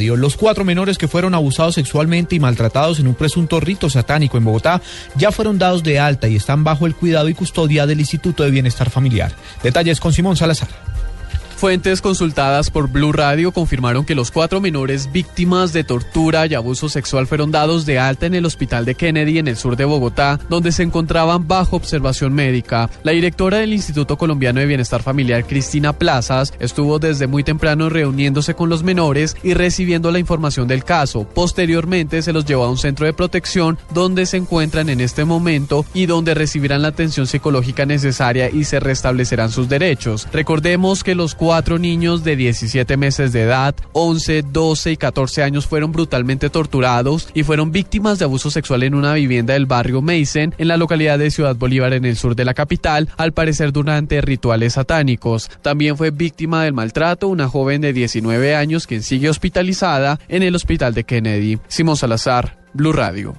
Los cuatro menores que fueron abusados sexualmente y maltratados en un presunto rito satánico en Bogotá ya fueron dados de alta y están bajo el cuidado y custodia del Instituto de Bienestar Familiar. Detalles con Simón Salazar. Fuentes consultadas por Blue Radio confirmaron que los cuatro menores víctimas de tortura y abuso sexual fueron dados de alta en el hospital de Kennedy en el sur de Bogotá, donde se encontraban bajo observación médica. La directora del Instituto Colombiano de Bienestar Familiar, Cristina Plazas, estuvo desde muy temprano reuniéndose con los menores y recibiendo la información del caso. Posteriormente se los llevó a un centro de protección donde se encuentran en este momento y donde recibirán la atención psicológica necesaria y se restablecerán sus derechos. Recordemos que los cuatro niños de 17 meses de edad, 11, 12 y 14 años fueron brutalmente torturados y fueron víctimas de abuso sexual en una vivienda del barrio Mason en la localidad de Ciudad Bolívar en el sur de la capital, al parecer durante rituales satánicos. También fue víctima del maltrato una joven de 19 años quien sigue hospitalizada en el hospital de Kennedy. Simón Salazar, Blue Radio.